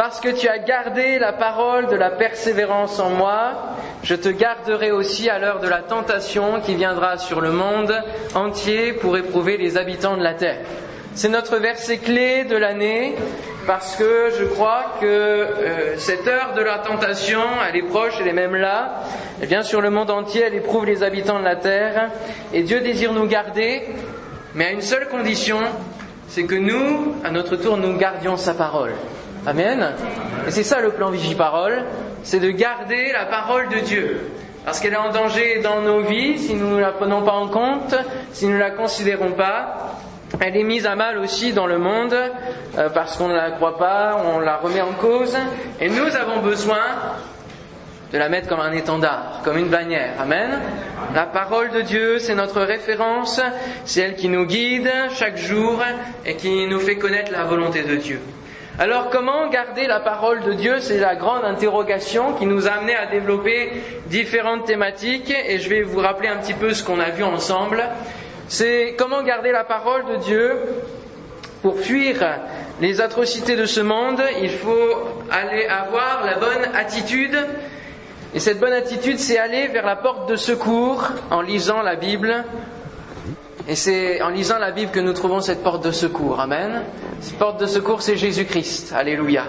Parce que tu as gardé la parole de la persévérance en moi, je te garderai aussi à l'heure de la tentation qui viendra sur le monde entier pour éprouver les habitants de la terre. C'est notre verset clé de l'année parce que je crois que euh, cette heure de la tentation, elle est proche, elle est même là. Elle vient sur le monde entier, elle éprouve les habitants de la terre. Et Dieu désire nous garder, mais à une seule condition, c'est que nous, à notre tour, nous gardions sa parole. Amen. Et c'est ça le plan Vigie-Parole, c'est de garder la parole de Dieu. Parce qu'elle est en danger dans nos vies si nous ne la prenons pas en compte, si nous ne la considérons pas. Elle est mise à mal aussi dans le monde euh, parce qu'on ne la croit pas, on la remet en cause. Et nous avons besoin de la mettre comme un étendard, comme une bannière. Amen. La parole de Dieu, c'est notre référence, c'est elle qui nous guide chaque jour et qui nous fait connaître la volonté de Dieu. Alors comment garder la parole de Dieu? C'est la grande interrogation qui nous a amené à développer différentes thématiques et je vais vous rappeler un petit peu ce qu'on a vu ensemble. C'est comment garder la parole de Dieu pour fuir les atrocités de ce monde, il faut aller avoir la bonne attitude. Et cette bonne attitude, c'est aller vers la porte de secours en lisant la Bible, et c'est en lisant la Bible que nous trouvons cette porte de secours. Amen. Cette porte de secours, c'est Jésus-Christ. Alléluia.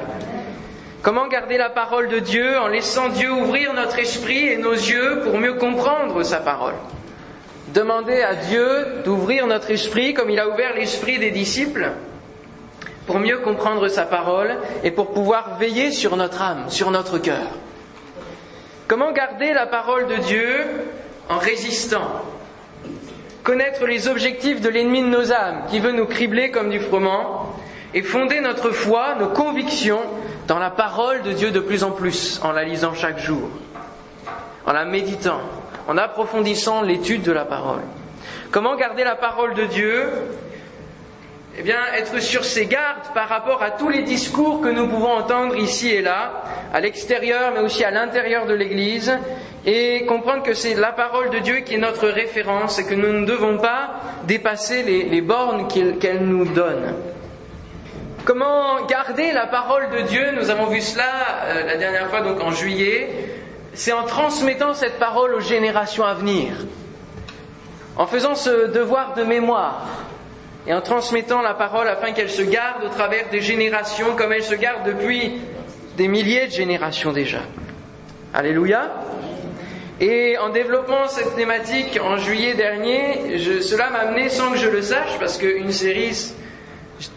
Comment garder la parole de Dieu en laissant Dieu ouvrir notre esprit et nos yeux pour mieux comprendre sa parole? Demander à Dieu d'ouvrir notre esprit comme il a ouvert l'esprit des disciples pour mieux comprendre sa parole et pour pouvoir veiller sur notre âme, sur notre cœur. Comment garder la parole de Dieu en résistant? Connaître les objectifs de l'ennemi de nos âmes, qui veut nous cribler comme du froment, et fonder notre foi, nos convictions dans la parole de Dieu de plus en plus, en la lisant chaque jour, en la méditant, en approfondissant l'étude de la parole. Comment garder la parole de Dieu? Eh bien, être sur ses gardes par rapport à tous les discours que nous pouvons entendre ici et là, à l'extérieur, mais aussi à l'intérieur de l'Église, et comprendre que c'est la parole de Dieu qui est notre référence et que nous ne devons pas dépasser les, bornes qu'elle nous donne. Comment garder la parole de Dieu? Nous avons vu cela euh, la dernière fois, donc en juillet. C'est en transmettant cette parole aux générations à venir, en faisant ce devoir de mémoire et en transmettant la parole afin qu'elle se garde au travers des générations comme elle se garde depuis des milliers de générations déjà. Alléluia. Et en développant cette thématique en juillet dernier, cela m'a amené sans que je le sache, parce qu'une série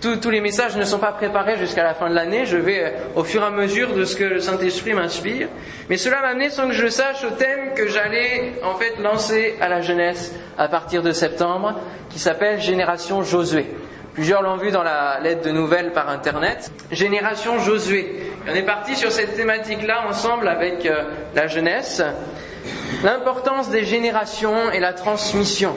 tous les messages ne sont pas préparés jusqu'à la fin de l'année, je vais euh, au fur et à mesure de ce que le Saint-Esprit m'inspire. Mais cela m'a amené sans que je le sache au thème que j'allais en fait lancer à la jeunesse à partir de septembre, qui s'appelle Génération Josué. Plusieurs l'ont vu dans la lettre de nouvelles par Internet. Génération Josué. on est parti sur cette thématique-là ensemble avec euh, la jeunesse. L'importance des générations et la transmission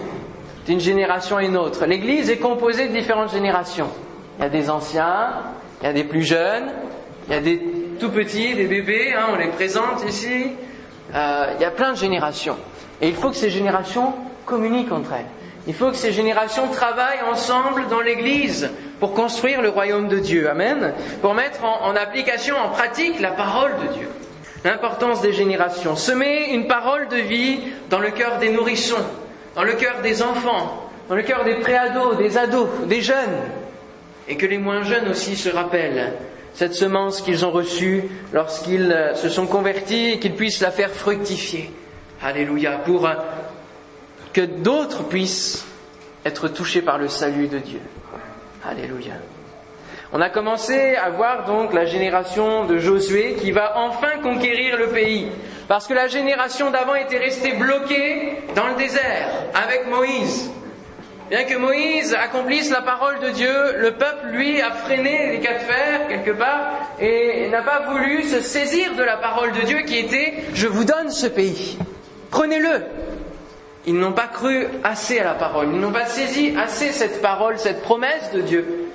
d'une génération à une autre. L'Église est composée de différentes générations. Il y a des anciens, il y a des plus jeunes, il y a des tout petits, des bébés, hein, on les présente ici. Euh, il y a plein de générations. Et il faut que ces générations communiquent entre elles. Il faut que ces générations travaillent ensemble dans l'Église pour construire le royaume de Dieu. Amen. Pour mettre en, en application, en pratique la parole de Dieu. L'importance des générations. Semer une parole de vie dans le cœur des nourrissons, dans le cœur des enfants, dans le cœur des préados, des ados, des jeunes, et que les moins jeunes aussi se rappellent cette semence qu'ils ont reçue lorsqu'ils euh, se sont convertis et qu'ils puissent la faire fructifier. Alléluia, pour euh, que d'autres puissent être touchés par le salut de Dieu. Alléluia. On a commencé à voir donc la génération de Josué qui va enfin conquérir le pays. Parce que la génération d'avant était restée bloquée dans le désert avec Moïse. Bien que Moïse accomplisse la parole de Dieu, le peuple, lui, a freiné les quatre fers quelque part et n'a pas voulu se saisir de la parole de Dieu qui était ⁇ Je vous donne ce pays, prenez-le ⁇ Ils n'ont pas cru assez à la parole, ils n'ont pas saisi assez cette parole, cette promesse de Dieu.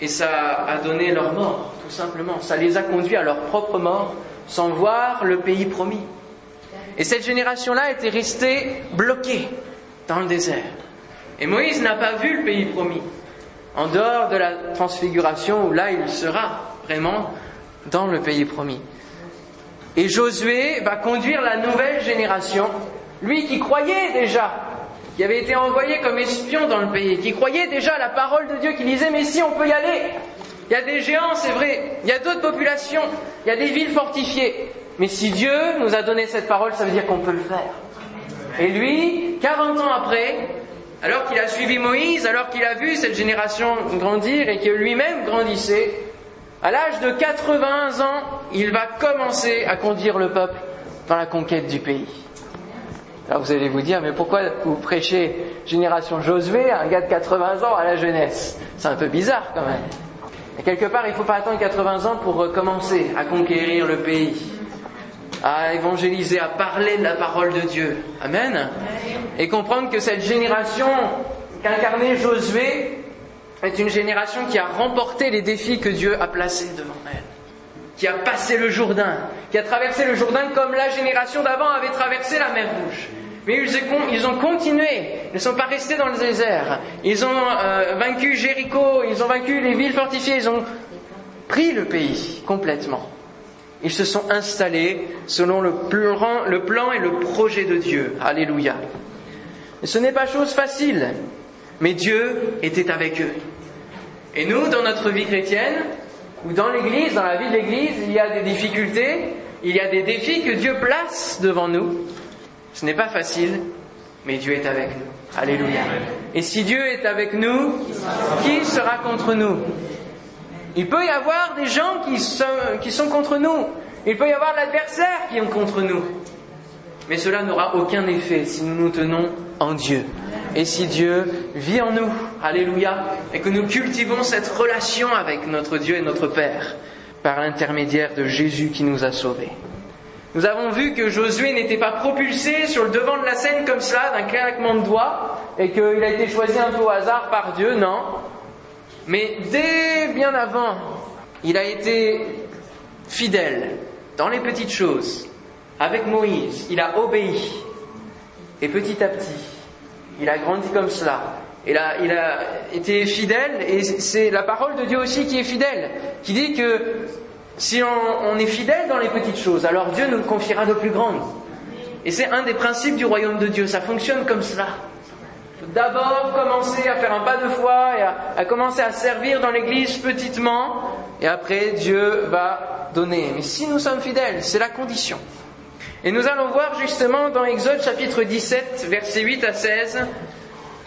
Et ça a donné leur mort, tout simplement. Ça les a conduits à leur propre mort sans voir le pays promis. Et cette génération-là était restée bloquée dans le désert. Et Moïse n'a pas vu le pays promis, en dehors de la transfiguration où là il sera vraiment dans le pays promis. Et Josué va conduire la nouvelle génération, lui qui croyait déjà, qui avait été envoyé comme espion dans le pays, qui croyait déjà la parole de Dieu, qui disait mais si on peut y aller, il y a des géants, c'est vrai, il y a d'autres populations, il y a des villes fortifiées, mais si Dieu nous a donné cette parole, ça veut dire qu'on peut le faire. Et lui, 40 ans après, alors qu'il a suivi Moïse, alors qu'il a vu cette génération grandir et que lui-même grandissait, à l'âge de 80 ans, il va commencer à conduire le peuple dans la conquête du pays. Alors vous allez vous dire, mais pourquoi vous prêchez génération Josué à un gars de 80 ans à la jeunesse? C'est un peu bizarre quand même. Et quelque part, il ne faut pas attendre 80 ans pour commencer à conquérir le pays, à évangéliser, à parler de la parole de Dieu. Amen. Et comprendre que cette génération qu'incarnait Josué est une génération qui a remporté les défis que Dieu a placés devant elle, qui a passé le Jourdain, qui a traversé le Jourdain comme la génération d'avant avait traversé la mer Rouge. Mais ils ont continué, ils ne sont pas restés dans le désert. Ils ont euh, vaincu Jéricho, ils ont vaincu les villes fortifiées, ils ont pris le pays complètement. Ils se sont installés selon le plan, et le projet de Dieu. Alléluia. Ce n'est pas chose facile, mais Dieu était avec eux. Et nous, dans notre vie chrétienne, ou dans l'Église, dans la vie de l'Église, il y a des difficultés, il y a des défis que Dieu place devant nous. Ce n'est pas facile, mais Dieu est avec nous. Alléluia. Et si Dieu est avec nous, qui sera contre nous? Il peut y avoir des gens qui sont, qui sont contre nous. Il peut y avoir l'adversaire qui est contre nous. Mais cela n'aura aucun effet si nous nous tenons en Dieu. Et si Dieu vit en nous, alléluia, et que nous cultivons cette relation avec notre Dieu et notre Père par l'intermédiaire de Jésus qui nous a sauvés. Nous avons vu que Josué n'était pas propulsé sur le devant de la scène comme cela, d'un claquement de doigts, et qu'il a été choisi un peu au hasard par Dieu, non. Mais dès bien avant, il a été fidèle dans les petites choses. Avec Moïse, il a obéi. Et petit à petit, il a grandi comme cela. Il a, il a été fidèle, et c'est la parole de Dieu aussi qui est fidèle, qui dit que si on, est fidèle dans les petites choses, alors Dieu nous confiera de plus grandes. Et c'est un des principes du royaume de Dieu, ça fonctionne comme cela. D'abord commencer à faire un pas de foi et à, à commencer à servir dans l'église petitement, et après Dieu va donner. Mais si nous sommes fidèles, c'est la condition. Et nous allons voir justement dans Exode chapitre 17, versets 8 à 16,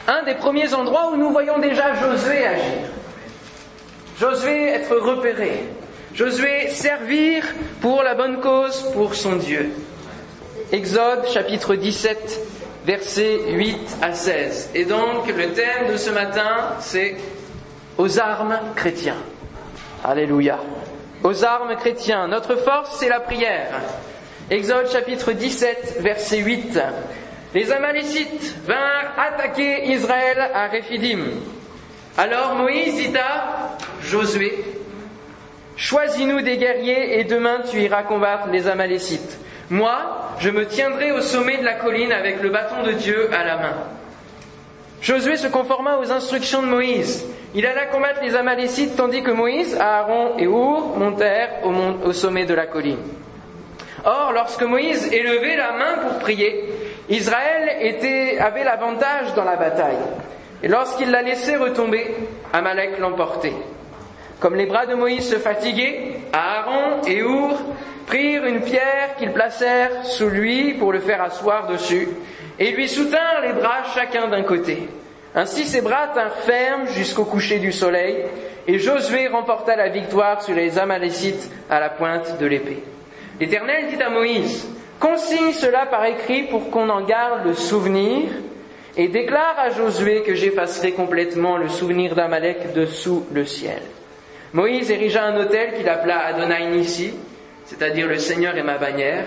un des premiers endroits où nous voyons déjà Josué agir. Josué être repéré. Josué servir pour la bonne cause, pour son Dieu. Exode chapitre 17, versets 8 à 16. Et donc le thème de ce matin, c'est aux armes chrétiens. Alléluia. Aux armes chrétiens. Notre force, c'est la prière. Exode chapitre 17, verset 8. Les Amalécites vinrent attaquer Israël à Réphidim. Alors Moïse dit à Josué, Choisis-nous des guerriers et demain tu iras combattre les Amalécites. Moi, je me tiendrai au sommet de la colline avec le bâton de Dieu à la main. Josué se conforma aux instructions de Moïse. Il alla combattre les Amalécites tandis que Moïse, Aaron et Our montèrent au, au sommet de la colline. Or, lorsque Moïse élevait la main pour prier, Israël avait l'avantage dans la bataille. Et lorsqu'il la laissait retomber, Amalek l'emportait. Comme les bras de Moïse se fatiguaient, Aaron et Our prirent une pierre qu'ils placèrent sous lui pour le faire asseoir dessus, et lui soutinrent les bras chacun d'un côté. Ainsi ses bras tinrent fermes jusqu'au coucher du soleil, et Josué remporta la victoire sur les Amalécites à la pointe de l'épée. L'Éternel dit à Moïse, consigne cela par écrit pour qu'on en garde le souvenir, et déclare à Josué que j'effacerai complètement le souvenir d'Amalek dessous le ciel. Moïse érigea un autel qu'il appela Adonai Nissi, c'est-à-dire le Seigneur est ma bannière.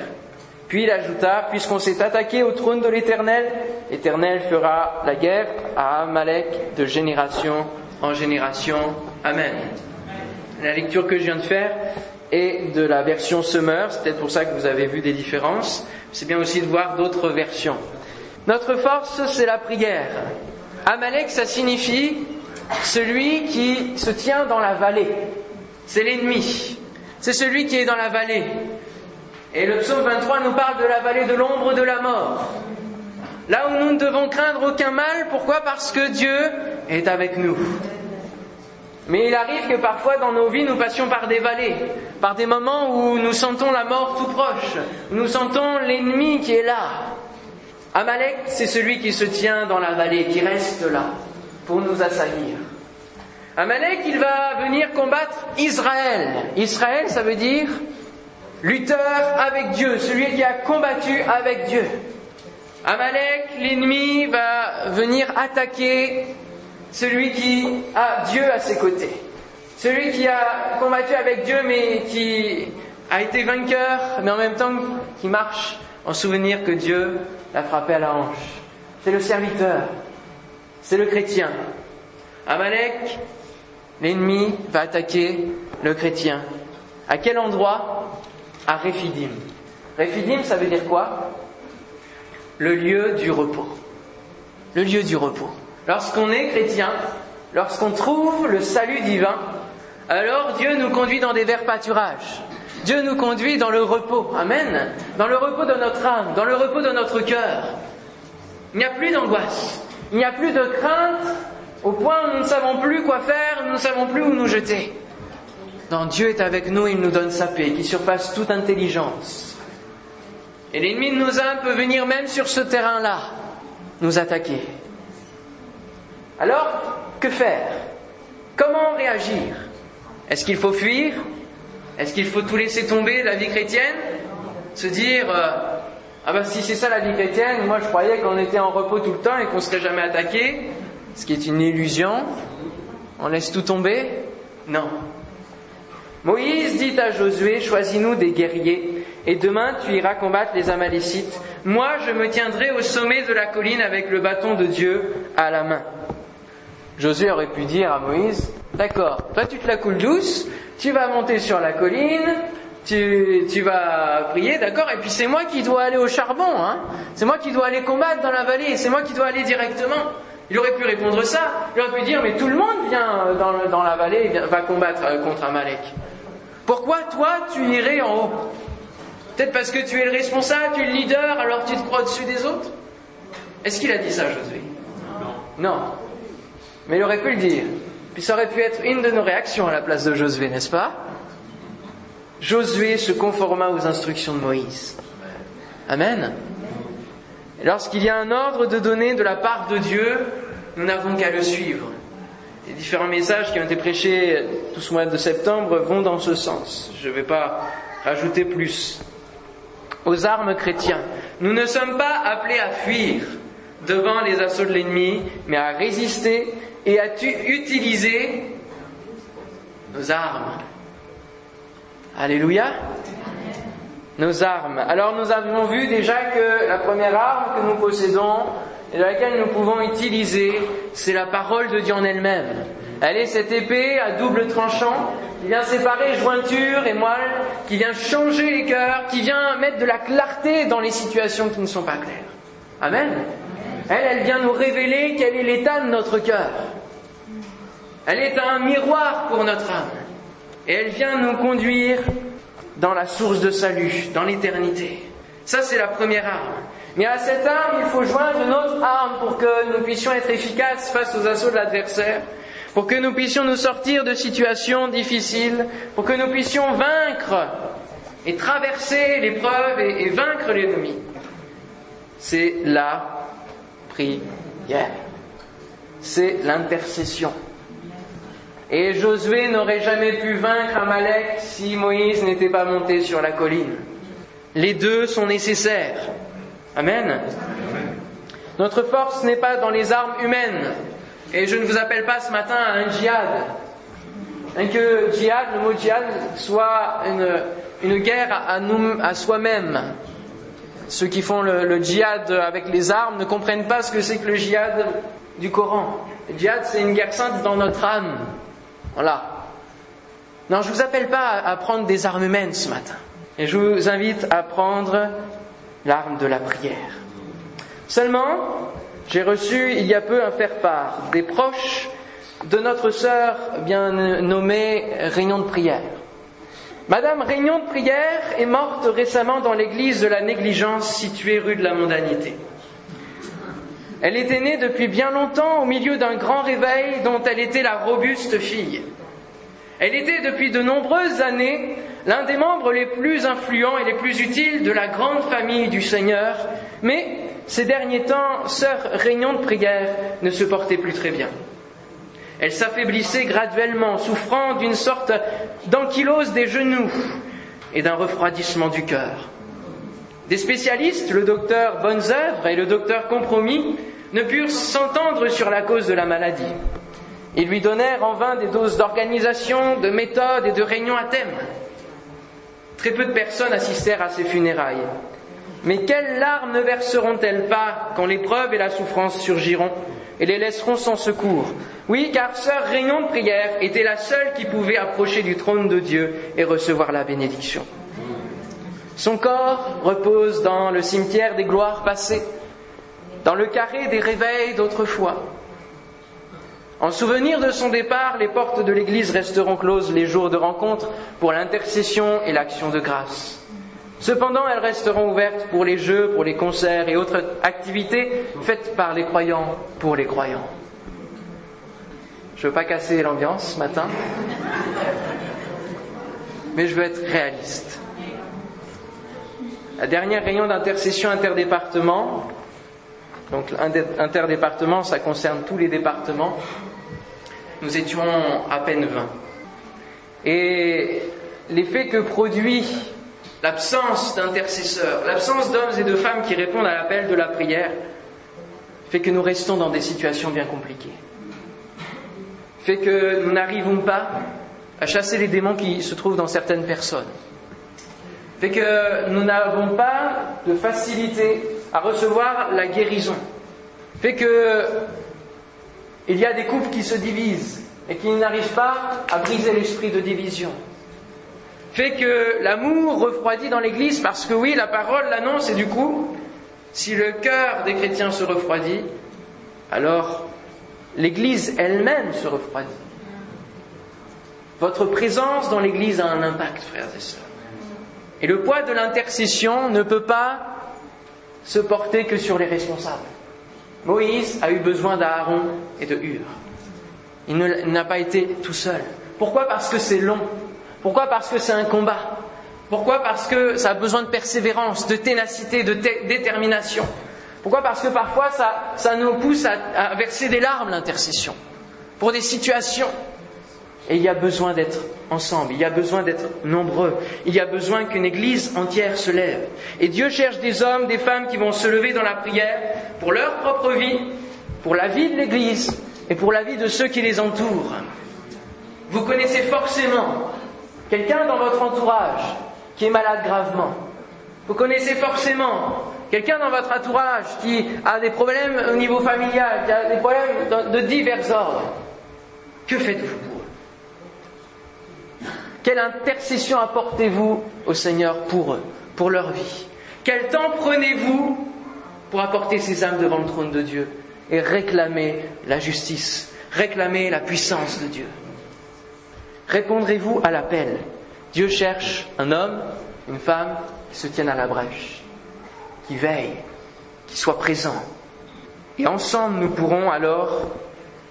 Puis il ajouta, puisqu'on s'est attaqué au trône de l'Éternel, l'Éternel fera la guerre à Amalek de génération en génération. Amen. La lecture que je viens de faire et de la version Summer. C'est peut-être pour ça que vous avez vu des différences. C'est bien aussi de voir d'autres versions. Notre force, c'est la prière. Amalek, ça signifie celui qui se tient dans la vallée. C'est l'ennemi. c'est celui qui est dans la vallée. Et le psaume 23 nous parle de la vallée de l'ombre de la mort. Là où nous ne devons craindre aucun mal, pourquoi? Parce que Dieu est avec nous. Mais il arrive que parfois dans nos vies, nous passions par des vallées, par des moments où nous sentons la mort tout proche, où nous sentons l'ennemi qui est là. Amalek, c'est celui qui se tient dans la vallée, qui reste là pour nous assaillir. Amalek, il va venir combattre Israël. Israël, ça veut dire lutteur avec Dieu, celui qui a combattu avec Dieu. Amalek, l'ennemi, va venir attaquer celui qui a Dieu à ses côtés. Celui qui a combattu avec Dieu mais qui a été vainqueur, mais en même temps qui marche en souvenir que Dieu l'a frappé à la hanche. C'est le serviteur, c'est le chrétien. Amalek, l'ennemi, va attaquer le chrétien. À quel endroit? À Réphidim. Réphidim, ça veut dire quoi? Le lieu du repos. Le lieu du repos. Lorsqu'on est chrétien, lorsqu'on trouve le salut divin, alors Dieu nous conduit dans des verts pâturages. Dieu nous conduit dans le repos. Amen. Dans le repos de notre âme, dans le repos de notre cœur. Il n'y a plus d'angoisse. Il n'y a plus de crainte au point où nous ne savons plus quoi faire, nous ne savons plus où nous jeter. Non, Dieu est avec nous, il nous donne sa paix qui surpasse toute intelligence. Et l'ennemi de nos âmes peut venir même sur ce terrain-là, nous attaquer. Alors, que faire? Comment réagir? Est-ce qu'il faut fuir? Est-ce qu'il faut tout laisser tomber, la vie chrétienne? Se dire, euh, ah ben si c'est ça la vie chrétienne, moi je croyais qu'on était en repos tout le temps et qu'on ne serait jamais attaqué, ce qui est une illusion. On laisse tout tomber? Non. Moïse dit à Josué, choisis-nous des guerriers, et demain tu iras combattre les Amalécites. Moi je me tiendrai au sommet de la colline avec le bâton de Dieu à la main. Josué aurait pu dire à Moïse, d'accord, toi tu te la coules douce, tu vas monter sur la colline, tu, tu vas prier, d'accord, et puis c'est moi qui dois aller au charbon, hein, c'est moi qui dois aller combattre dans la vallée, c'est moi qui dois aller directement. Il aurait pu répondre ça, il aurait pu dire, mais tout le monde vient dans, dans la vallée et va combattre euh, contre Amalek. Pourquoi toi tu irais en haut? Peut-être parce que tu es le responsable, tu es le leader, alors tu te crois au-dessus des autres? Est-ce qu'il a dit ça, Josué? Non. Non. Mais il aurait pu le dire. Puis ça aurait pu être une de nos réactions à la place de Josué, n'est-ce pas? Josué se conforma aux instructions de Moïse. Amen. Lorsqu'il y a un ordre de donner de la part de Dieu, nous n'avons qu'à le suivre. Les différents messages qui ont été prêchés tout ce mois de septembre vont dans ce sens. Je ne vais pas rajouter plus. Aux armes chrétiens, nous ne sommes pas appelés à fuir devant les assauts de l'ennemi, mais à résister et à utiliser nos armes? Alléluia. Nos armes. Alors nous avons vu déjà que la première arme que nous possédons et laquelle nous pouvons utiliser, c'est la parole de Dieu en elle-même. Elle est cette épée à double tranchant qui vient séparer jointure et moelle, qui vient changer les cœurs, qui vient mettre de la clarté dans les situations qui ne sont pas claires. Amen. Elle, elle vient nous révéler quel est l'état de notre cœur. Elle est un miroir pour notre âme. Et elle vient nous conduire dans la source de salut, dans l'éternité. Ça, c'est la première arme. Mais à cette arme, il faut joindre une autre arme pour que nous puissions être efficaces face aux assauts de l'adversaire, pour que nous puissions nous sortir de situations difficiles, pour que nous puissions vaincre et traverser l'épreuve et, et vaincre l'ennemi. C'est la prière. C'est l'intercession. Et Josué n'aurait jamais pu vaincre Amalek si Moïse n'était pas monté sur la colline. Les deux sont nécessaires. Amen. Notre force n'est pas dans les armes humaines. Et je ne vous appelle pas ce matin à un djihad. Hein, que djihad, le mot djihad, soit une, guerre à soi-même. Ceux qui font le, djihad avec les armes ne comprennent pas ce que c'est que le djihad du Coran. Le djihad, c'est une guerre sainte dans notre âme. Voilà. Non, je ne vous appelle pas à prendre des armes humaines ce matin. Et je vous invite à prendre l'arme de la prière. Seulement, j'ai reçu il y a peu un faire-part des proches de notre sœur bien nommée Réunion de prière. Madame Réunion de Prière est morte récemment dans l'église de la négligence située rue de la Mondanité. Elle était née depuis bien longtemps au milieu d'un grand réveil dont elle était la robuste fille. Elle était depuis de nombreuses années l'un des membres les plus influents et les plus utiles de la grande famille du Seigneur, mais ces derniers temps, sœur Réunion de prière ne se portait plus très bien. Elle s'affaiblissait graduellement, souffrant d'une sorte d'ankylose des genoux et d'un refroidissement du cœur. Des spécialistes, le docteur Bonneœuvre et le docteur Compromis, ne purent s'entendre sur la cause de la maladie. Ils lui donnèrent en vain des doses d'organisation, de méthodes et de réunions à thème. Très peu de personnes assistèrent à ses funérailles. Mais quelles larmes ne verseront-elles pas quand l'épreuve et la souffrance surgiront et les laisseront sans secours? Oui, car sœur Réunion de prière était la seule qui pouvait approcher du trône de Dieu et recevoir la bénédiction. Son corps repose dans le cimetière des gloires passées, dans le carré des réveils d'autrefois. En souvenir de son départ, les portes de l'église resteront closes les jours de rencontre pour l'intercession et l'action de grâce. Cependant, elles resteront ouvertes pour les jeux, pour les concerts et autres activités faites par les croyants pour les croyants. Je ne veux pas casser l'ambiance ce matin, mais je veux être réaliste. La dernière réunion d'intercession interdépartement, donc interdépartement, ça concerne tous les départements, nous étions à peine 20. Et l'effet que produit l'absence d'intercesseurs, l'absence d'hommes et de femmes qui répondent à l'appel de la prière, fait que nous restons dans des situations bien compliquées. Fait que nous n'arrivons pas à chasser les démons qui se trouvent dans certaines personnes. Fait que nous n'avons pas de facilité à recevoir la guérison. Fait que il y a des couples qui se divisent et qui n'arrivent pas à briser l'esprit de division. Fait que l'amour refroidit dans l'Église parce que oui, la parole l'annonce et du coup, si le cœur des chrétiens se refroidit, alors l'Église elle-même se refroidit. Votre présence dans l'Église a un impact, frères et sœurs. Et le poids de l'intercession ne peut pas se porter que sur les responsables. Moïse a eu besoin d'Aaron et de Hur. Il n'a pas été tout seul. Pourquoi? Parce que c'est long. Pourquoi Parce que c'est un combat. Pourquoi Parce que ça a besoin de persévérance, de ténacité, de détermination. Pourquoi Parce que parfois ça, nous pousse à, à verser des larmes l'intercession. Pour des situations. Et il y a besoin d'être ensemble, il y a besoin d'être nombreux, il y a besoin qu'une église entière se lève. Et Dieu cherche des hommes, des femmes qui vont se lever dans la prière pour leur propre vie, pour la vie de l'église et pour la vie de ceux qui les entourent. Vous connaissez forcément quelqu'un dans votre entourage qui est malade gravement. Vous connaissez forcément quelqu'un dans votre entourage qui a des problèmes au niveau familial, qui a des problèmes de divers ordres. Que faites-vous pour eux? Quelle intercession apportez-vous au Seigneur pour eux, pour leur vie? Quel temps prenez-vous pour apporter ces âmes devant le trône de Dieu et réclamer la justice, réclamer la puissance de Dieu? Répondrez-vous à l'appel Dieu cherche un homme, une femme qui se tiennent à la brèche, qui veille, qui soit présent. Et ensemble, nous pourrons alors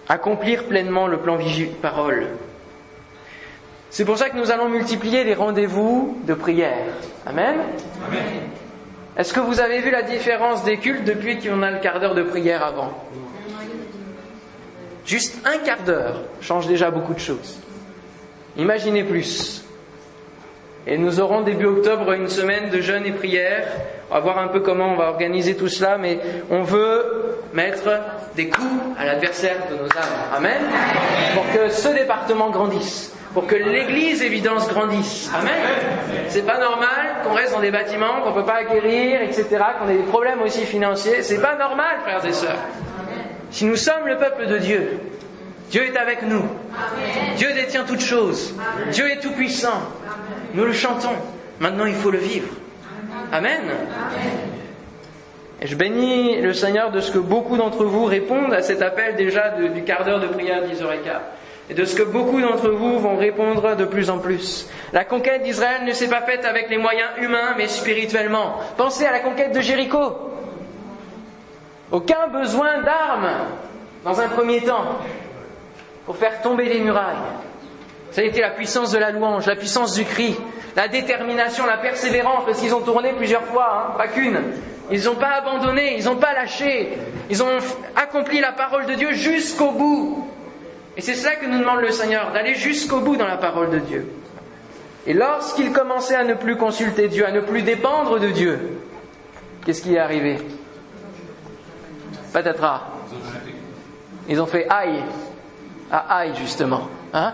accomplir pleinement le plan Vigie-Parole. C'est pour ça que nous allons multiplier les rendez-vous de prière. Amen? Amen. Est-ce que vous avez vu la différence des cultes depuis qu'on a le quart d'heure de prière avant? Juste un quart d'heure change déjà beaucoup de choses. Imaginez plus. Et nous aurons début octobre une semaine de jeûne et prière. On va voir un peu comment on va organiser tout cela, mais on veut mettre des coups à l'adversaire de nos âmes. Amen. Pour que ce département grandisse. Pour que l'église évidence grandisse. Amen. C'est pas normal qu'on reste dans des bâtiments qu'on peut pas acquérir, etc., qu'on ait des problèmes aussi financiers. C'est pas normal, frères et sœurs. Si nous sommes le peuple de Dieu, Dieu est avec nous. Dieu détient toutes choses. Dieu est tout puissant. Nous le chantons. Maintenant, il faut le vivre. Amen. Et je bénis le Seigneur de ce que beaucoup d'entre vous répondent à cet appel déjà du quart d'heure de prière 10h15. et de ce que beaucoup d'entre vous vont répondre de plus en plus. La conquête d'Israël ne s'est pas faite avec les moyens humains, mais spirituellement. Pensez à la conquête de Jéricho. Aucun besoin d'armes dans un premier temps pour faire tomber les murailles. Ça a été la puissance de la louange, la puissance du cri, la détermination, la persévérance, parce qu'ils ont tourné plusieurs fois, hein, pas qu'une. Ils n'ont pas abandonné, ils n'ont pas lâché, ils ont accompli la parole de Dieu jusqu'au bout. Et c'est cela que nous demande le Seigneur, d'aller jusqu'au bout dans la parole de Dieu. Et lorsqu'ils commençaient à ne plus consulter Dieu, à ne plus dépendre de Dieu, qu'est-ce qui est arrivé? Patatras. Ils ont fait aïe, à aïe justement. Hein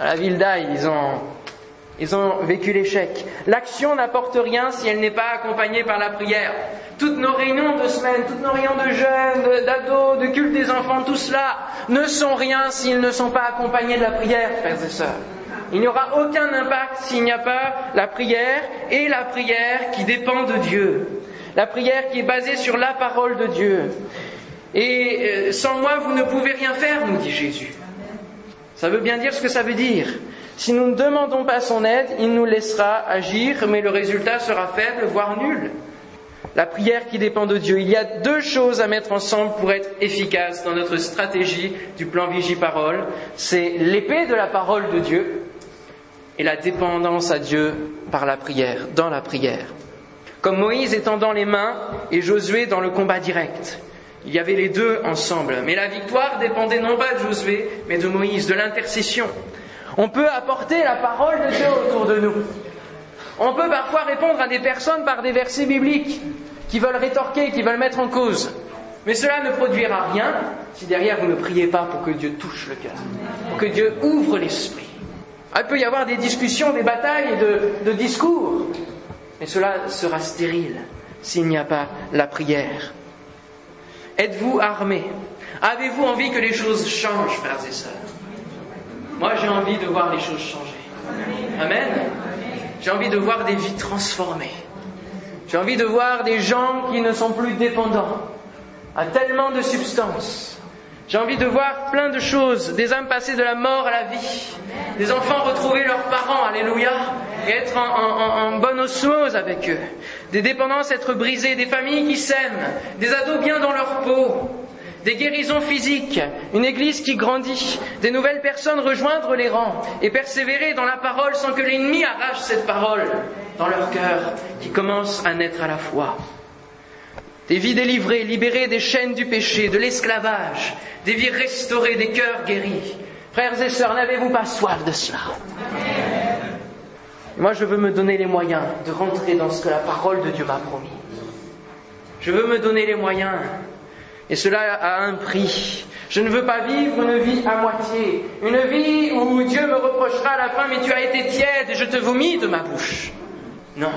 à la ville d'Aïe, ils ont, ils ont vécu l'échec. L'action n'apporte rien si elle n'est pas accompagnée par la prière. Toutes nos réunions de semaine, toutes nos réunions de jeunes, d'ados, de culte des enfants, tout cela ne sont rien s'ils ne sont pas accompagnés de la prière, frères et sœurs. Il n'y aura aucun impact s'il n'y a pas la prière et la prière qui dépend de Dieu. La prière qui est basée sur la parole de Dieu. Et euh, sans moi, vous ne pouvez rien faire, nous dit Jésus. Ça veut bien dire ce que ça veut dire. Si nous ne demandons pas son aide, il nous laissera agir, mais le résultat sera faible, voire nul. La prière qui dépend de Dieu. Il y a deux choses à mettre ensemble pour être efficace dans notre stratégie du plan Vigie-Parole. C'est l'épée de la parole de Dieu et la dépendance à Dieu par la prière, dans la prière. Comme Moïse étendant les mains et Josué dans le combat direct. Il y avait les deux ensemble. Mais la victoire dépendait non pas de Josué, mais de Moïse, de l'intercession. On peut apporter la parole de Dieu autour de nous. On peut parfois répondre à des personnes par des versets bibliques qui veulent rétorquer, qui veulent mettre en cause. Mais cela ne produira rien si derrière vous ne priez pas pour que Dieu touche le cœur, pour que Dieu ouvre l'esprit. Il peut y avoir des discussions, des batailles de, de discours, mais cela sera stérile s'il n'y a pas la prière. Êtes-vous armés? Avez-vous envie que les choses changent, frères et sœurs? Moi, j'ai envie de voir les choses changer. Amen. J'ai envie de voir des vies transformées. J'ai envie de voir des gens qui ne sont plus dépendants à tellement de substances. J'ai envie de voir plein de choses, des âmes passées de la mort à la vie, des enfants retrouver leurs parents, alléluia, et être en, en bonne osmose avec eux, des dépendances être brisées, des familles qui s'aiment, des ados bien dans leur peau, des guérisons physiques, une église qui grandit, des nouvelles personnes rejoindre les rangs et persévérer dans la parole sans que l'ennemi arrache cette parole dans leur cœur qui commence à naître à la foi. Des vies délivrées, libérées des chaînes du péché, de l'esclavage, des vies restaurées, des cœurs guéris. Frères et sœurs, n'avez-vous pas soif de cela? Moi, je veux me donner les moyens de rentrer dans ce que la parole de Dieu m'a promis. Je veux me donner les moyens. Et cela a un prix. Je ne veux pas vivre une vie à moitié. Une vie où Dieu me reprochera à la fin, mais tu as été tiède et je te vomis de ma bouche. Non.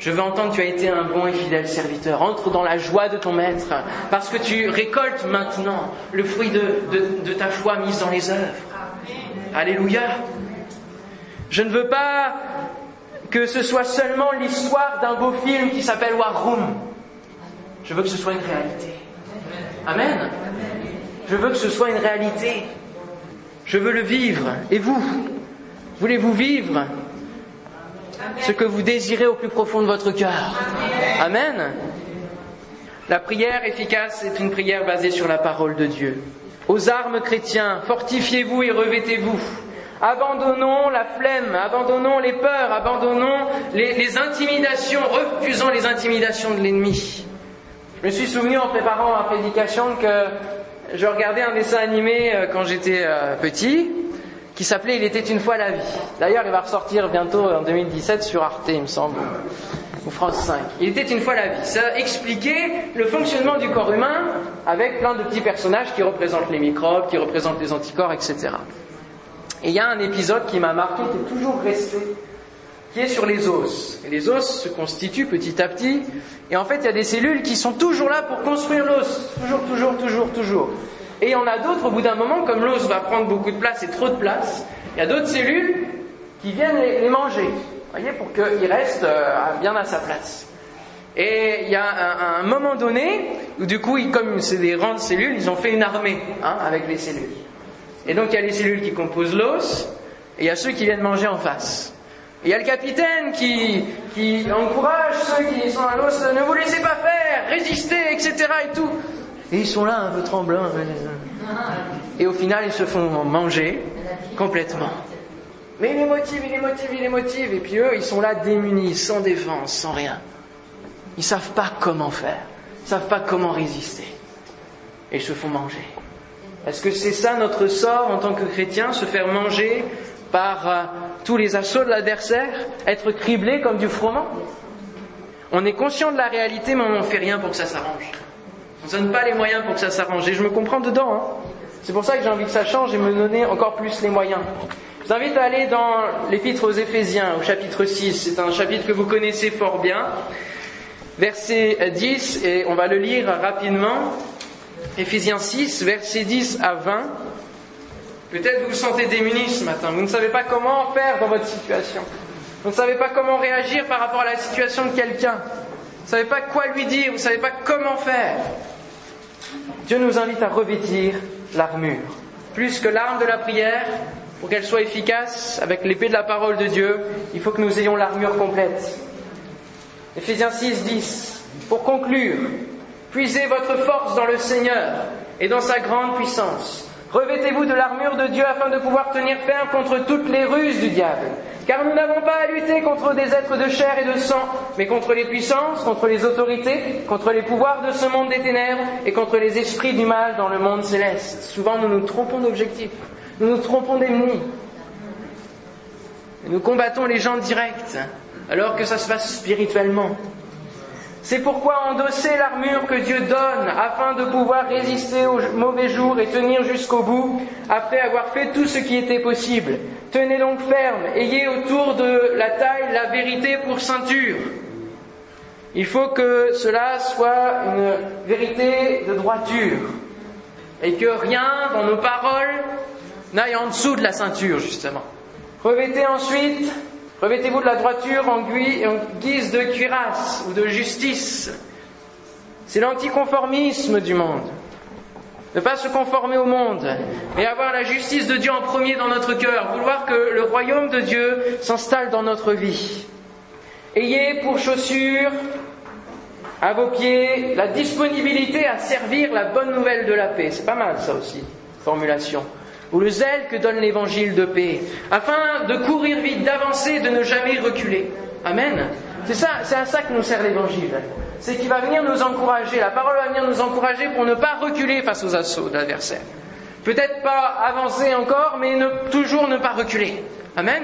Je veux entendre tu as été un bon et fidèle serviteur. Entre dans la joie de ton maître, parce que tu récoltes maintenant le fruit de, ta foi mise dans les œuvres. Alléluia. Je ne veux pas que ce soit seulement l'histoire d'un beau film qui s'appelle War Room. Je veux que ce soit une réalité. Amen. Je veux que ce soit une réalité. Je veux le vivre. Et vous Voulez-vous vivre ce que vous désirez au plus profond de votre cœur. Amen. La prière efficace est une prière basée sur la parole de Dieu. Aux armes chrétiens, fortifiez-vous et revêtez-vous. Abandonnons la flemme, abandonnons les peurs, abandonnons les, intimidations, refusons les intimidations de l'ennemi. Je me suis souvenu en préparant ma prédication que je regardais un dessin animé euh, quand j'étais euh, petit qui s'appelait Il était une fois la vie. D'ailleurs, il va ressortir bientôt en 2017 sur Arte, il me semble, ou France 5. Il était une fois la vie. Ça expliquait le fonctionnement du corps humain avec plein de petits personnages qui représentent les microbes, qui représentent les anticorps, etc. Et il y a un épisode qui m'a marqué, qui est toujours resté, qui est sur les os. Et les os se constituent petit à petit, et en fait, il y a des cellules qui sont toujours là pour construire l'os. Toujours, toujours, toujours, toujours. Et il y en a d'autres, au bout d'un moment, comme l'os va prendre beaucoup de place et trop de place, il y a d'autres cellules qui viennent les, manger, voyez, pour qu'ils restent euh, bien à sa place. Et il y a un, moment donné où du coup, comme c'est des de cellules, ils ont fait une armée hein, avec les cellules. Et donc il y a les cellules qui composent l'os, et il y a ceux qui viennent manger en face. Et il y a le capitaine qui, qui encourage ceux qui sont à l'os, ne vous laissez pas faire, résistez, etc. et tout. Et ils sont là un peu tremblants. Et au final, ils se font manger complètement. Mais il les motive, il les motive, il les motive. Et puis eux, ils sont là démunis, sans défense, sans rien. Ils savent pas comment faire. Ils savent pas comment résister. Et ils se font manger. Est-ce que c'est ça notre sort en tant que chrétien, se faire manger par euh, tous les assauts de l'adversaire, être criblé comme du froment? On est conscient de la réalité, mais on n'en fait rien pour que ça s'arrange. Ne donne pas les moyens pour que ça s'arrange. Et je me comprends dedans. Hein. C'est pour ça que j'ai envie que ça change et me donner encore plus les moyens. Je vous invite à aller dans l'épître aux Éphésiens, au chapitre 6. C'est un chapitre que vous connaissez fort bien. Verset 10, et on va le lire rapidement. Éphésiens 6, versets 10 à 20. Peut-être vous vous sentez démunis ce matin, vous ne savez pas comment faire dans votre situation. Vous ne savez pas comment réagir par rapport à la situation de quelqu'un. Vous ne savez pas quoi lui dire, vous ne savez pas comment faire. Dieu nous invite à revêtir l'armure. Plus que l'arme de la prière, pour qu'elle soit efficace avec l'épée de la parole de Dieu, il faut que nous ayons l'armure complète. Éphésiens 6, 10. Pour conclure, Puisez votre force dans le Seigneur et dans sa grande puissance. Revêtez-vous de l'armure de Dieu afin de pouvoir tenir ferme contre toutes les ruses du diable. Car nous n'avons pas à lutter contre des êtres de chair et de sang, mais contre les puissances, contre les autorités, contre les pouvoirs de ce monde des ténèbres et contre les esprits du mal dans le monde céleste. Souvent nous nous trompons d'objectif, nous nous trompons d'ennemis. Nous combattons les gens directs, alors que ça se passe spirituellement. C'est pourquoi endossez l'armure que Dieu donne afin de pouvoir résister aux mauvais jours et tenir jusqu'au bout après avoir fait tout ce qui était possible. Tenez donc ferme, ayez autour de la taille la vérité pour ceinture. Il faut que cela soit une vérité de droiture et que rien dans nos paroles n'aille en dessous de la ceinture, justement. Revêtez ensuite Revêtez-vous de la droiture en, guise de cuirasse ou de justice. C'est l'anticonformisme du monde. Ne pas se conformer au monde, mais avoir la justice de Dieu en premier dans notre cœur, vouloir que le royaume de Dieu s'installe dans notre vie. Ayez pour chaussure à vos pieds la disponibilité à servir la bonne nouvelle de la paix. C'est pas mal ça aussi, formulation ou le zèle que donne l'évangile de paix, afin de courir vite, d'avancer, de ne jamais reculer. Amen. C'est à ça que nous sert l'évangile. C'est qu'il va venir nous encourager, la parole va venir nous encourager pour ne pas reculer face aux assauts de l'adversaire. Peut-être pas avancer encore, mais toujours ne pas reculer. Amen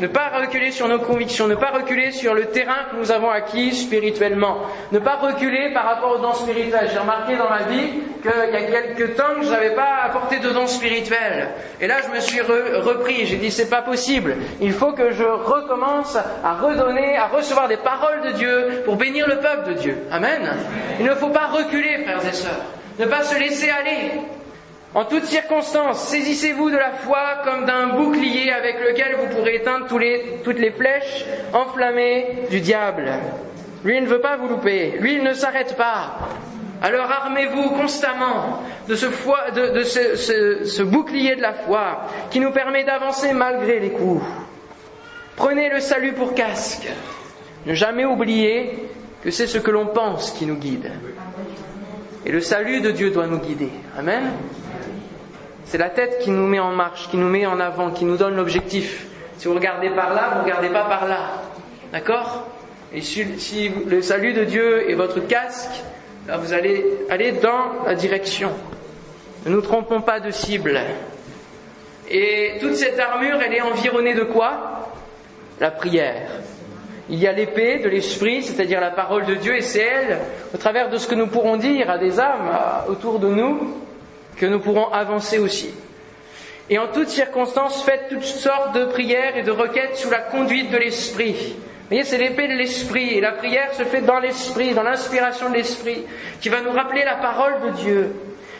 ne pas reculer sur nos convictions, ne pas reculer sur le terrain que nous avons acquis spirituellement, ne pas reculer par rapport aux dons spirituels. J'ai remarqué dans ma vie qu'il y a quelques temps que je n'avais pas apporté de dons spirituels. Et là, je me suis repris, j'ai dit c'est pas possible. Il faut que je recommence à redonner, à recevoir des paroles de Dieu pour bénir le peuple de Dieu. Amen. Il ne faut pas reculer, frères et sœurs. Ne pas se laisser aller. En toutes circonstances, saisissez-vous de la foi comme d'un bouclier avec lequel vous pourrez éteindre toutes les flèches enflammées du diable. Lui ne veut pas vous louper, lui il ne s'arrête pas. Alors armez-vous constamment de, ce, de, ce bouclier de la foi qui nous permet d'avancer malgré les coups. Prenez le salut pour casque. Ne jamais oublier que c'est ce que l'on pense qui nous guide. Et le salut de Dieu doit nous guider. Amen. C'est la tête qui nous met en marche, qui nous met en avant, qui nous donne l'objectif. Si vous regardez par là, vous ne regardez pas par là. D'accord? Et si, le salut de Dieu est votre casque, vous allez aller dans la direction. Ne nous trompons pas de cible. Et toute cette armure, elle est environnée de quoi? La prière. Il y a l'épée de l'esprit, c'est-à-dire la parole de Dieu, et c'est elle, au travers de ce que nous pourrons dire à des âmes autour de nous, que nous pourrons avancer aussi. Et en toutes circonstances, faites toutes sortes de prières et de requêtes sous la conduite de l'Esprit. Voyez, c'est l'épée de l'Esprit, et la prière se fait dans l'Esprit, dans l'inspiration de l'Esprit, qui va nous rappeler la parole de Dieu.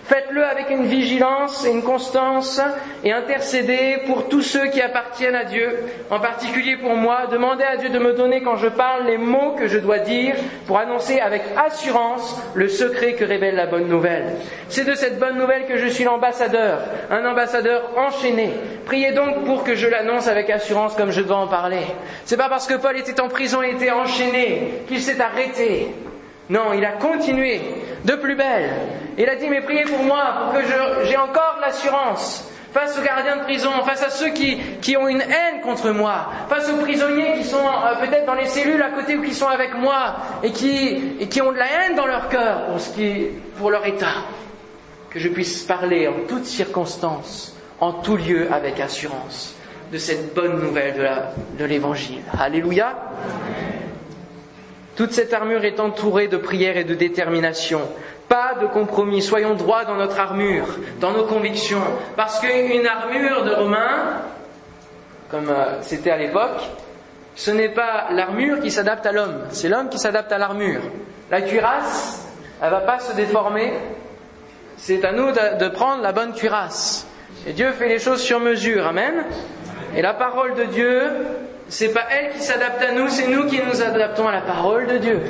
Faites-le avec une vigilance et une constance et intercédez pour tous ceux qui appartiennent à Dieu, en particulier pour moi. Demandez à Dieu de me donner quand je parle les mots que je dois dire pour annoncer avec assurance le secret que révèle la bonne nouvelle. C'est de cette bonne nouvelle que je suis l'ambassadeur, un ambassadeur enchaîné. Priez donc pour que je l'annonce avec assurance comme je dois en parler. C'est pas parce que Paul était en prison et était enchaîné qu'il s'est arrêté. Non, il a continué de plus belle. Il a dit, mais priez pour moi, pour que j'ai encore l'assurance face aux gardiens de prison, face à ceux qui, ont une haine contre moi, face aux prisonniers qui sont euh, peut-être dans les cellules à côté ou qui sont avec moi et qui, et qui ont de la haine dans leur cœur pour, ce qui, pour leur état. Que je puisse parler en toutes circonstances, en tout lieu avec assurance de cette bonne nouvelle de l'évangile. Alléluia. Toute cette armure est entourée de prières et de détermination. Pas de compromis. Soyons droits dans notre armure, dans nos convictions. Parce qu'une armure de Romain, comme euh, c'était à l'époque, ce n'est pas l'armure qui s'adapte à l'homme, c'est l'homme qui s'adapte à l'armure. La cuirasse, elle va pas se déformer. C'est à nous de, de prendre la bonne cuirasse. Et Dieu fait les choses sur mesure. Amen. Et la parole de Dieu, c'est pas elle qui s'adapte à nous, c'est nous qui nous adaptons à la parole de Dieu.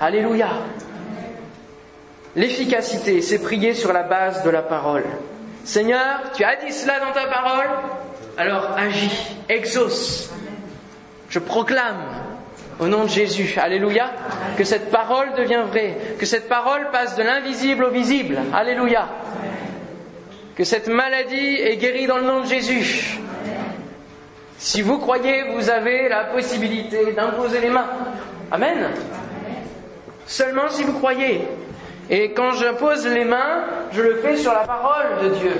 Alléluia. L'efficacité, c'est prier sur la base de la parole. Seigneur, tu as dit cela dans ta parole, alors agis, exauce. Je proclame au nom de Jésus, Alléluia, que cette parole devient vraie, que cette parole passe de l'invisible au visible, Alléluia. Que cette maladie est guérie dans le nom de Jésus. Si vous croyez, vous avez la possibilité d'imposer les mains. Amen. Seulement si vous croyez. Et quand j'impose les mains, je le fais sur la parole de Dieu.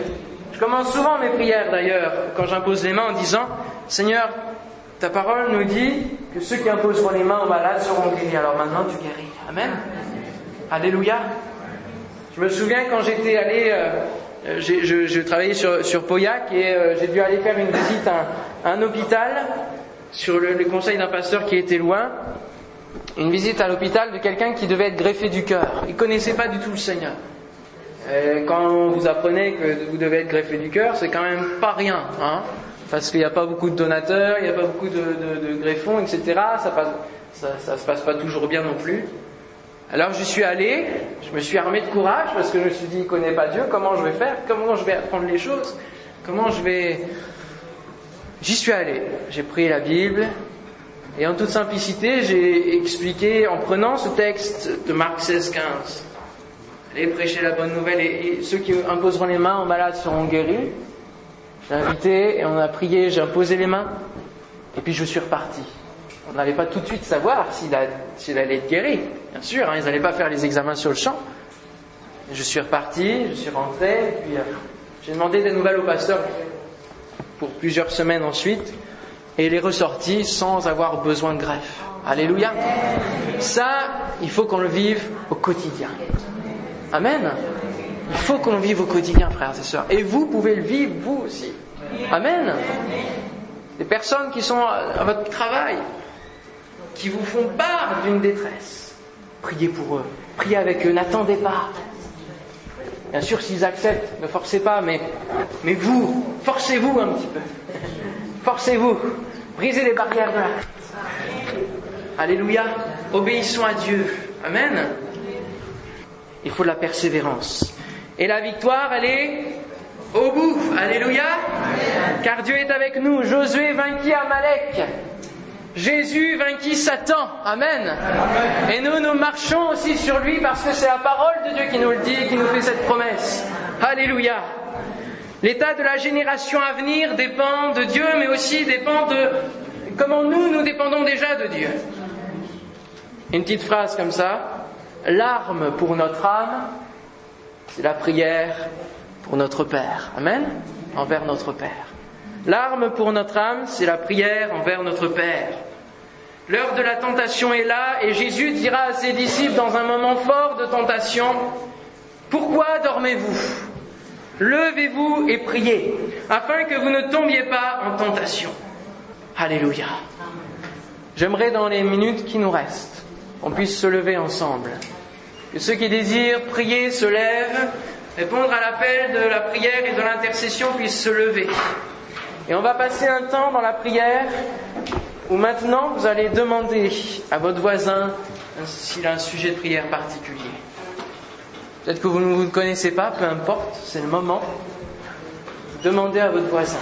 Je commence souvent mes prières d'ailleurs, quand j'impose les mains en disant, Seigneur, ta parole nous dit que ceux qui imposeront les mains aux malades seront guéris. Alors maintenant tu guéris. Amen. Alléluia. Je me souviens quand j'étais allé euh, euh, je, travaillais sur, sur Pauillac et euh, j'ai dû aller faire une visite à, un hôpital sur le, conseil d'un pasteur qui était loin. Une visite à l'hôpital de quelqu'un qui devait être greffé du cœur. Il connaissait pas du tout le Seigneur. Euh, quand vous apprenez que vous devez être greffé du cœur, c'est quand même pas rien, hein, parce qu'il n'y a pas beaucoup de donateurs, il n'y a pas beaucoup de, greffons, etc. Ça, ça, ça se passe pas toujours bien non plus. Alors je suis allé, je me suis armé de courage parce que je me suis dit, il connaît pas Dieu, comment je vais faire, comment je vais apprendre les choses, comment je vais... J'y suis allé, j'ai pris la Bible et en toute simplicité, j'ai expliqué en prenant ce texte de Marc 16, 15. Allez prêcher la bonne nouvelle et, ceux qui imposeront les mains aux malades seront guéris. J'ai invité et on a prié, j'ai imposé les mains et puis je suis reparti. On n'allait pas tout de suite savoir s'il allait être guéri. Bien sûr, hein, ils n'allaient pas faire les examens sur le champ. Je suis reparti, je suis rentré, puis euh, j'ai demandé des nouvelles au pasteur pour plusieurs semaines ensuite, et il est ressorti sans avoir besoin de greffe. Alléluia. Ça, il faut qu'on le vive au quotidien. Amen. Il faut qu'on le vive au quotidien, frères et sœurs. Et vous pouvez le vivre, vous aussi. Amen. Des personnes qui sont à votre travail, qui vous font part d'une détresse. Priez pour eux, priez avec eux, n'attendez pas. Bien sûr, s'ils acceptent, ne forcez pas, mais, vous, forcez-vous un petit peu. Forcez-vous, brisez les barrières de la Alléluia, obéissons à Dieu. Amen. Il faut de la persévérance. Et la victoire, elle est au bout. Alléluia. Car Dieu est avec nous. Josué vainquit Amalek. Jésus vainquit Satan. Amen. Et nous, nous marchons aussi sur lui parce que c'est la parole de Dieu qui nous le dit qui nous fait cette promesse. Alléluia. L'état de la génération à venir dépend de Dieu, mais aussi dépend de comment nous, nous dépendons déjà de Dieu. Une petite phrase comme ça. L'arme pour notre âme, c'est la prière pour notre Père. Amen. Envers notre Père. L'arme pour notre âme, c'est la prière envers notre Père. L'heure de la tentation est là et Jésus dira à ses disciples dans un moment fort de tentation, Pourquoi dormez-vous? Levez-vous et priez, afin que vous ne tombiez pas en tentation. Alléluia. J'aimerais dans les minutes qui nous restent, qu'on puisse se lever ensemble. Que ceux qui désirent prier se lèvent répondre à l'appel de la prière et de l'intercession puissent se lever. Et on va passer un temps dans la prière maintenant vous allez demander à votre voisin s'il a un sujet de prière particulier. Peut-être que vous ne vous connaissez pas, peu importe, c'est le moment. Demandez à votre voisin.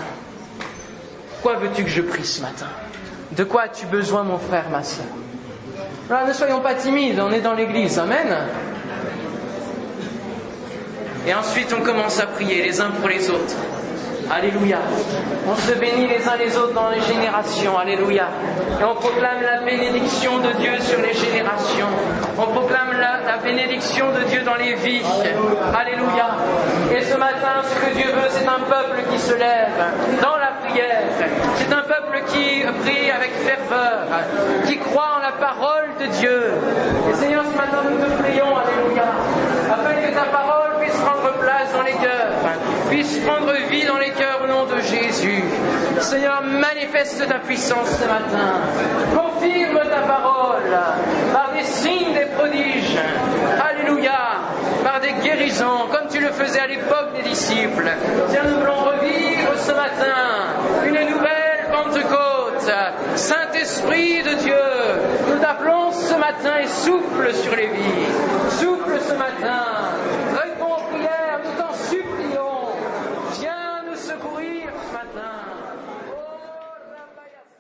Quoi veux-tu que je prie ce matin? De quoi as-tu besoin, mon frère, ma soeur Alors, ne soyons pas timides, on est dans l'église, amen. Et ensuite, on commence à prier les uns pour les autres. Alléluia. On se bénit les uns les autres dans les générations. Alléluia. Et on proclame la bénédiction de Dieu sur les générations. On proclame la, la bénédiction de Dieu dans les vies. Alléluia. Et ce matin, ce que Dieu veut, c'est un peuple qui se lève dans la prière. C'est un peuple qui prie avec ferveur, qui croit en la parole de Dieu. Et Seigneur, ce matin, nous te prions. Alléluia. Afin que ta parole prendre place dans les cœurs, puisse prendre vie dans les cœurs au nom de Jésus. Seigneur, manifeste ta puissance ce matin. Confirme ta parole par des signes, des prodiges. Alléluia. Par des guérisons, comme tu le faisais à l'époque des disciples. Tiens, nous voulons revivre ce matin une nouvelle Pentecôte. Saint-Esprit de Dieu, nous t'appelons ce matin et souffle sur les vies. Souffle ce matin.